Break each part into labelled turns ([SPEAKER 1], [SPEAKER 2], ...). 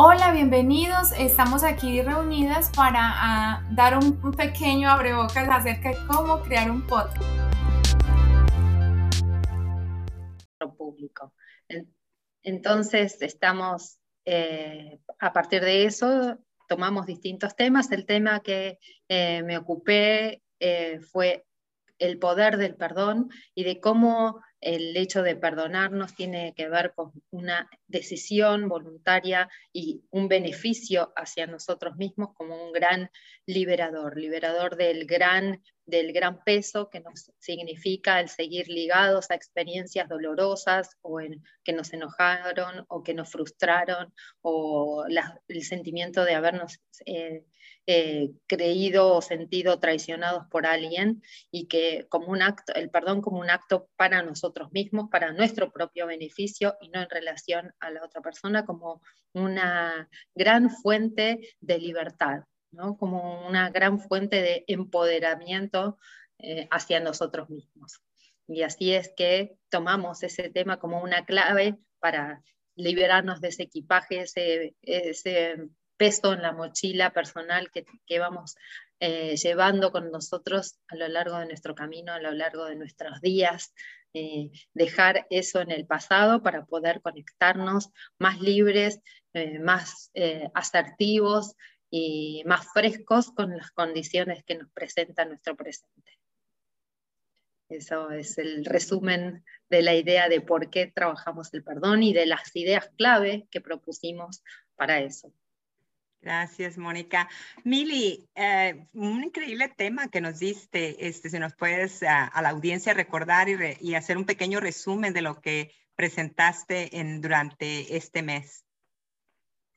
[SPEAKER 1] Hola, bienvenidos. Estamos aquí reunidas para ah, dar un, pequeño abrebocas acerca de cómo crear un podcast.
[SPEAKER 2] público. Entonces, estamos, eh, a partir de eso, tomamos distintos temas. El tema que eh, me ocupé eh, fue el poder del perdón y de cómo el hecho de perdonarnos tiene que ver con una decisión voluntaria y un beneficio hacia nosotros mismos como un gran liberador, liberador del gran, del gran peso que nos significa el seguir ligados a experiencias dolorosas o en, que nos enojaron o que nos frustraron o el sentimiento de habernos... Eh, eh, creído o sentido traicionados por alguien y que como un acto, el perdón como un acto para nosotros mismos, para nuestro propio beneficio y no en relación a la otra persona, como una gran fuente de libertad, como una gran fuente de empoderamiento eh, hacia nosotros mismos. Y así es que tomamos ese tema como una clave para liberarnos de ese equipaje, ese, ese peso en la mochila personal que, que vamos eh, llevando con nosotros a lo largo de nuestro camino, a lo largo de nuestros días, eh, dejar eso en el pasado para poder conectarnos más libres, más asertivos y más frescos con las condiciones que nos presenta nuestro presente. Eso es el resumen de la idea de por qué trabajamos el perdón y de las ideas clave que propusimos para eso.
[SPEAKER 3] Gracias, Mónica. Mili, eh, un increíble tema que nos diste. Este, si nos puedes a, la audiencia recordar y, hacer un pequeño resumen de lo que presentaste en, durante este mes.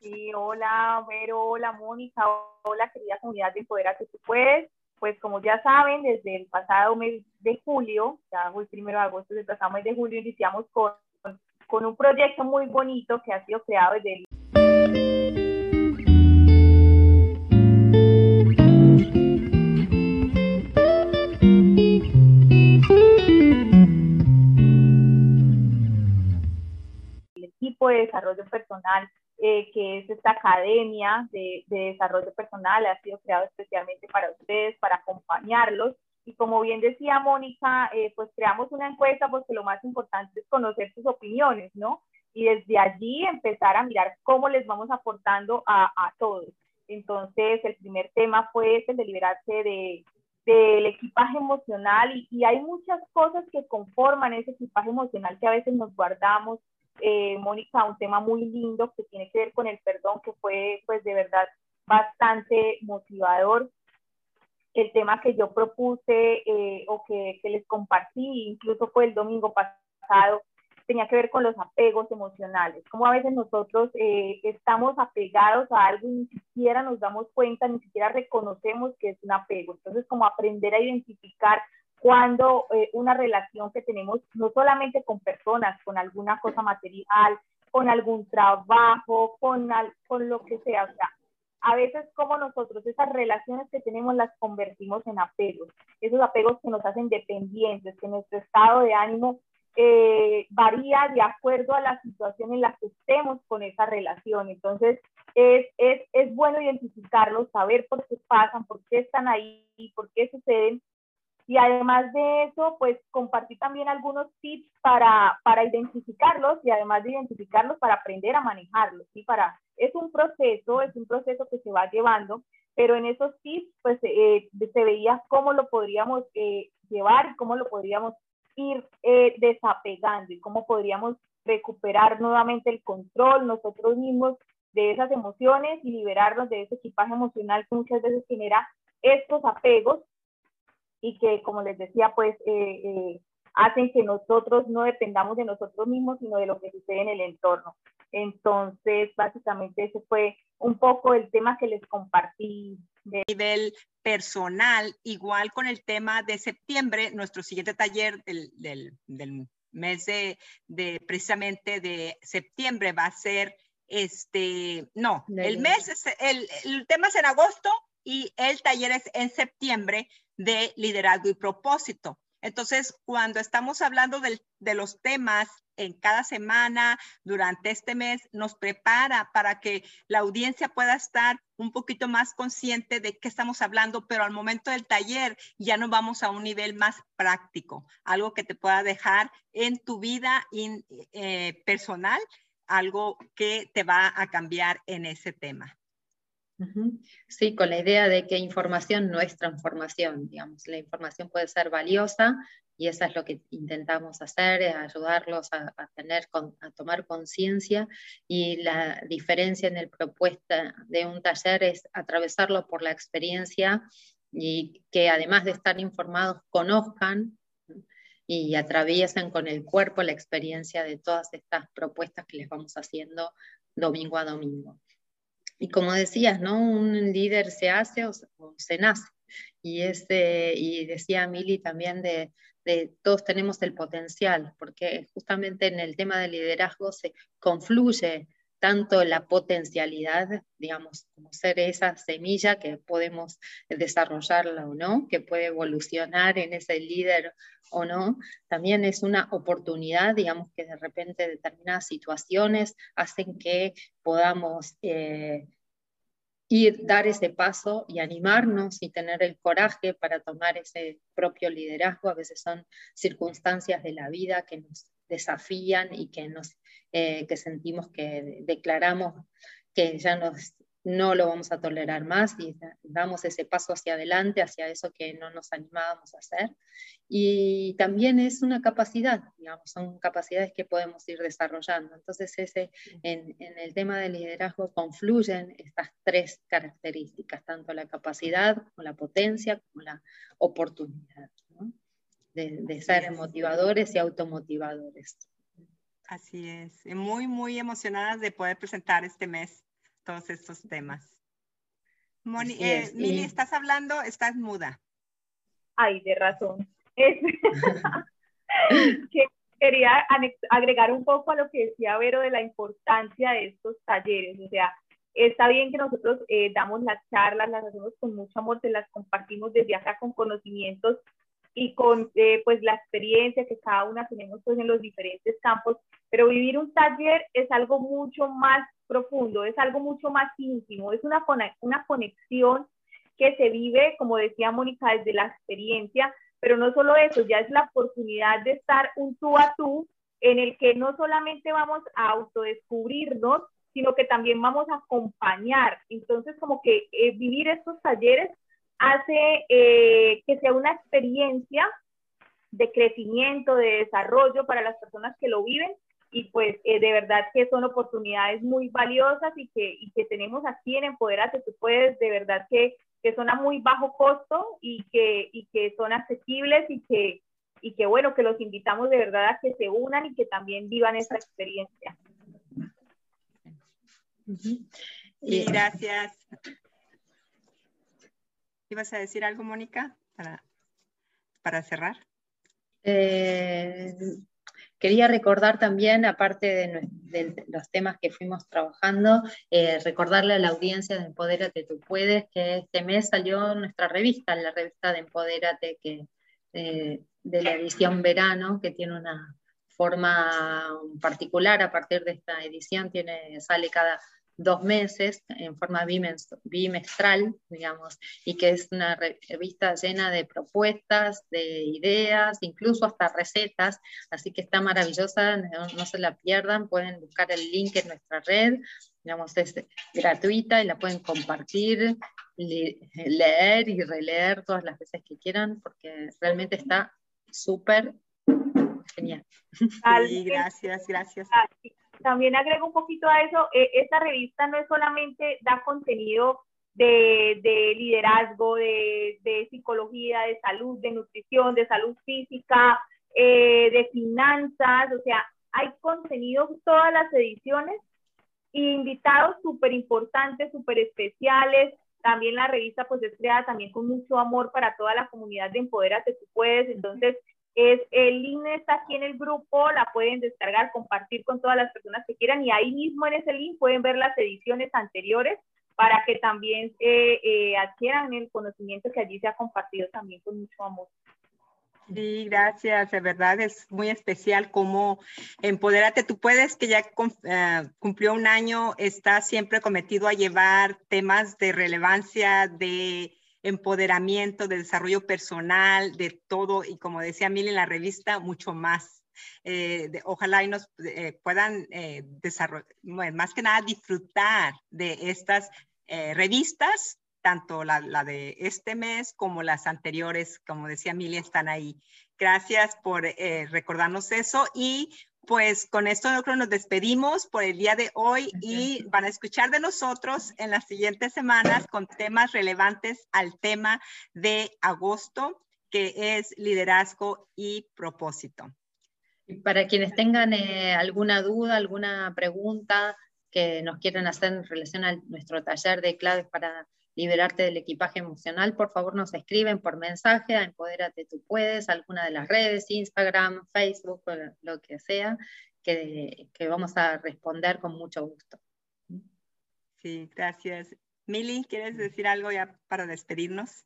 [SPEAKER 4] Sí, hola, Vero, hola, Mónica, hola, querida comunidad de Empodera tú puedes. Pues como ya saben, desde el pasado mes de julio, ya fue el primero de agosto, desde el pasado mes de julio, iniciamos con, con un proyecto muy bonito que ha sido creado desde el de desarrollo personal, eh, que es esta academia de, desarrollo personal, ha sido creado especialmente para ustedes, para acompañarlos. Y como bien decía Mónica, eh, pues creamos una encuesta porque lo más importante es conocer sus opiniones, ¿no? Y desde allí empezar a mirar cómo les vamos aportando a, a todos. Entonces, el primer tema fue el de liberarse de, del equipaje emocional y, y, hay muchas cosas que conforman ese equipaje emocional que a veces nos guardamos, eh, Mónica, un tema muy lindo que tiene que ver con el perdón, que fue pues de verdad bastante motivador. El tema que yo propuse eh, o que, que, les compartí, incluso fue el domingo pasado, tenía que ver con los apegos emocionales, como a veces nosotros eh, estamos apegados a algo y ni siquiera nos damos cuenta, ni siquiera reconocemos que es un apego. Entonces, como aprender a identificar cuando eh, una relación que tenemos no solamente con personas, con alguna cosa material, con algún trabajo, con, con lo que sea, o sea, a veces como nosotros esas relaciones que tenemos las convertimos en apegos, esos apegos que nos hacen dependientes, que nuestro estado de ánimo eh, varía de acuerdo a la situación en la que estemos con esa relación. Entonces, es, es, es bueno identificarlos, saber por qué pasan, por qué están ahí, por qué suceden y además de eso, pues compartí también algunos tips para, para identificarlos y además de identificarlos para aprender a manejarlos. ¿sí? Para, es un proceso, es un proceso que se va llevando, pero en esos tips pues eh, se veía cómo lo podríamos eh, llevar cómo lo podríamos ir eh, desapegando y cómo podríamos recuperar nuevamente el control nosotros mismos de esas emociones y liberarnos de ese equipaje emocional que muchas veces genera estos apegos y que, como les decía, pues eh, eh, hacen que nosotros no dependamos de nosotros mismos, sino de lo que sucede en el entorno. Entonces, básicamente ese fue un poco el tema que les compartí.
[SPEAKER 3] De nivel personal, igual con el tema de septiembre, nuestro siguiente taller del, del, del mes de, de, precisamente de septiembre va a ser este, no, el mes, es, el, el tema es en agosto y el taller es en septiembre de liderazgo y propósito. Entonces, cuando estamos hablando de los temas en cada semana, durante este mes, nos prepara para que la audiencia pueda estar un poquito más consciente de qué estamos hablando, pero al momento del taller ya nos vamos a un nivel más práctico, algo que te pueda dejar en tu vida eh, personal, algo que te va a cambiar en ese tema.
[SPEAKER 2] Sí, con la idea de que información no es transformación, digamos, la información puede ser valiosa y eso es lo que intentamos hacer, es ayudarlos a, tener, a tomar conciencia y la diferencia en el propuesta de un taller es atravesarlo por la experiencia y que además de estar informados conozcan y atraviesen con el cuerpo la experiencia de todas estas propuestas que les vamos haciendo domingo a domingo. Y como decías, ¿no? Un líder se hace o se, nace. Y, este, y decía Mili también de, de, todos tenemos el potencial, porque justamente en el tema del liderazgo se confluye tanto la potencialidad, digamos, como ser esa semilla que podemos desarrollarla o no, que puede evolucionar en ese líder o no, también es una oportunidad, digamos, que de repente determinadas situaciones hacen que podamos eh, ir, dar ese paso y animarnos y tener el coraje para tomar ese propio liderazgo. A veces son circunstancias de la vida que nos desafían y que, nos, eh, que sentimos que declaramos que ya nos, no lo vamos a tolerar más y damos ese paso hacia adelante, hacia eso que no nos animábamos a hacer. Y también es una capacidad, digamos, son capacidades que podemos ir desarrollando. Entonces, ese, en, en el tema del liderazgo confluyen estas tres características, tanto la capacidad como la potencia como la oportunidad de, ser motivadores y automotivadores.
[SPEAKER 3] Así es, muy, muy emocionadas de poder presentar este mes todos estos temas. Moni, eh, Mili, ¿estás hablando? Estás muda.
[SPEAKER 4] Ay, de razón. quería agregar un poco a lo que decía Vero de la importancia de estos talleres. O sea, está bien que nosotros eh, damos las charlas, las hacemos con mucho amor, te las compartimos desde acá con conocimientos y con eh, pues la experiencia que cada una tenemos pues en los diferentes campos, pero vivir un taller es algo mucho más profundo, es algo mucho más íntimo, es una, una conexión que se vive, como decía Mónica, desde la experiencia, pero no solo eso, ya es la oportunidad de estar un tú a tú en el que no solamente vamos a autodescubrirnos, sino que también vamos a acompañar. Entonces, como que eh, vivir estos talleres hace eh, que sea una experiencia de crecimiento, de desarrollo para las personas que lo viven y pues eh, de verdad que son oportunidades muy valiosas y que, y que tenemos aquí en Empoderate, tú puedes de verdad que, que son a muy bajo costo y que, y que son accesibles y que, y que bueno, que los invitamos de verdad a que se unan y que también vivan esa experiencia.
[SPEAKER 3] Y gracias. ¿Ibas a decir algo, Mónica, para, para cerrar?
[SPEAKER 2] Eh, quería recordar también, aparte de, los temas que fuimos trabajando, eh, recordarle a la audiencia de Empodérate Tú Puedes que este mes salió nuestra revista, la revista de Empodérate, que, eh, de la edición verano, que tiene una forma particular a partir de esta edición, tiene, sale cada dos meses en forma bimestral, digamos, y que es una revista llena de propuestas, de ideas, incluso hasta recetas, así que está maravillosa, no, se la pierdan, pueden buscar el link en nuestra red, digamos, es gratuita y la pueden compartir, leer y releer todas las veces que quieran, porque realmente está súper genial.
[SPEAKER 3] Sí, gracias, gracias.
[SPEAKER 4] También agrego un poquito a eso, eh, esta revista no es solamente da contenido de, liderazgo, de, psicología, de salud, de nutrición, de salud física, eh, de finanzas, o sea, hay contenido todas las ediciones y invitados súper importantes, súper especiales. También la revista pues es creada también con mucho amor para toda la comunidad de Empodérate Tú Puedes. Entonces, es, el link está aquí en el grupo, la pueden descargar, compartir con todas las personas que quieran y ahí mismo en ese link pueden ver las ediciones anteriores para que también eh, eh, adquieran el conocimiento que allí se ha compartido también con mucho amor.
[SPEAKER 3] Sí, gracias. De verdad es muy especial como Empodérate. Tú puedes, que ya eh, cumplió un año, está siempre cometido a llevar temas de relevancia, de empoderamiento, de desarrollo personal, de todo. Y como decía Mil en la revista, mucho más. Eh, ojalá y nos eh, puedan desarrollar, más que nada disfrutar de estas revistas tanto la, de este mes como las anteriores, como decía Emilia, están ahí. Gracias por eh, recordarnos eso y pues con esto nos despedimos por el día de hoy y van a escuchar de nosotros en las siguientes semanas con temas relevantes al tema de agosto, que es liderazgo y propósito.
[SPEAKER 2] Para quienes tengan eh, alguna duda, alguna pregunta que nos quieran hacer en relación a nuestro taller de claves para liberarte del equipaje emocional, por favor nos escriben por mensaje a Empodérate Tú Puedes, alguna de las redes, Instagram, Facebook, lo que sea, que, que vamos a responder con mucho gusto.
[SPEAKER 3] Sí, gracias. Mili, ¿quieres decir algo ya para despedirnos?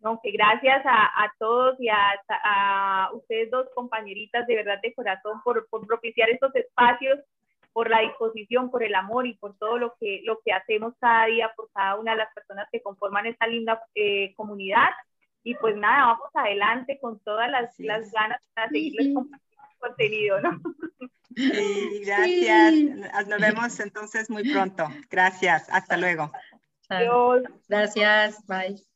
[SPEAKER 4] No, que gracias a, a todos y a, a, ustedes dos compañeritas de verdad de corazón por, por propiciar estos espacios por la disposición, por el amor y por todo lo que, lo que hacemos cada día por cada una de las personas que conforman esta linda eh, comunidad. Y pues nada, vamos adelante con todas las, las ganas para seguirles compartiendo contenido, ¿no?
[SPEAKER 3] Sí, gracias. Nos vemos entonces muy pronto. Gracias. Hasta luego.
[SPEAKER 2] Adiós. Gracias. Bye.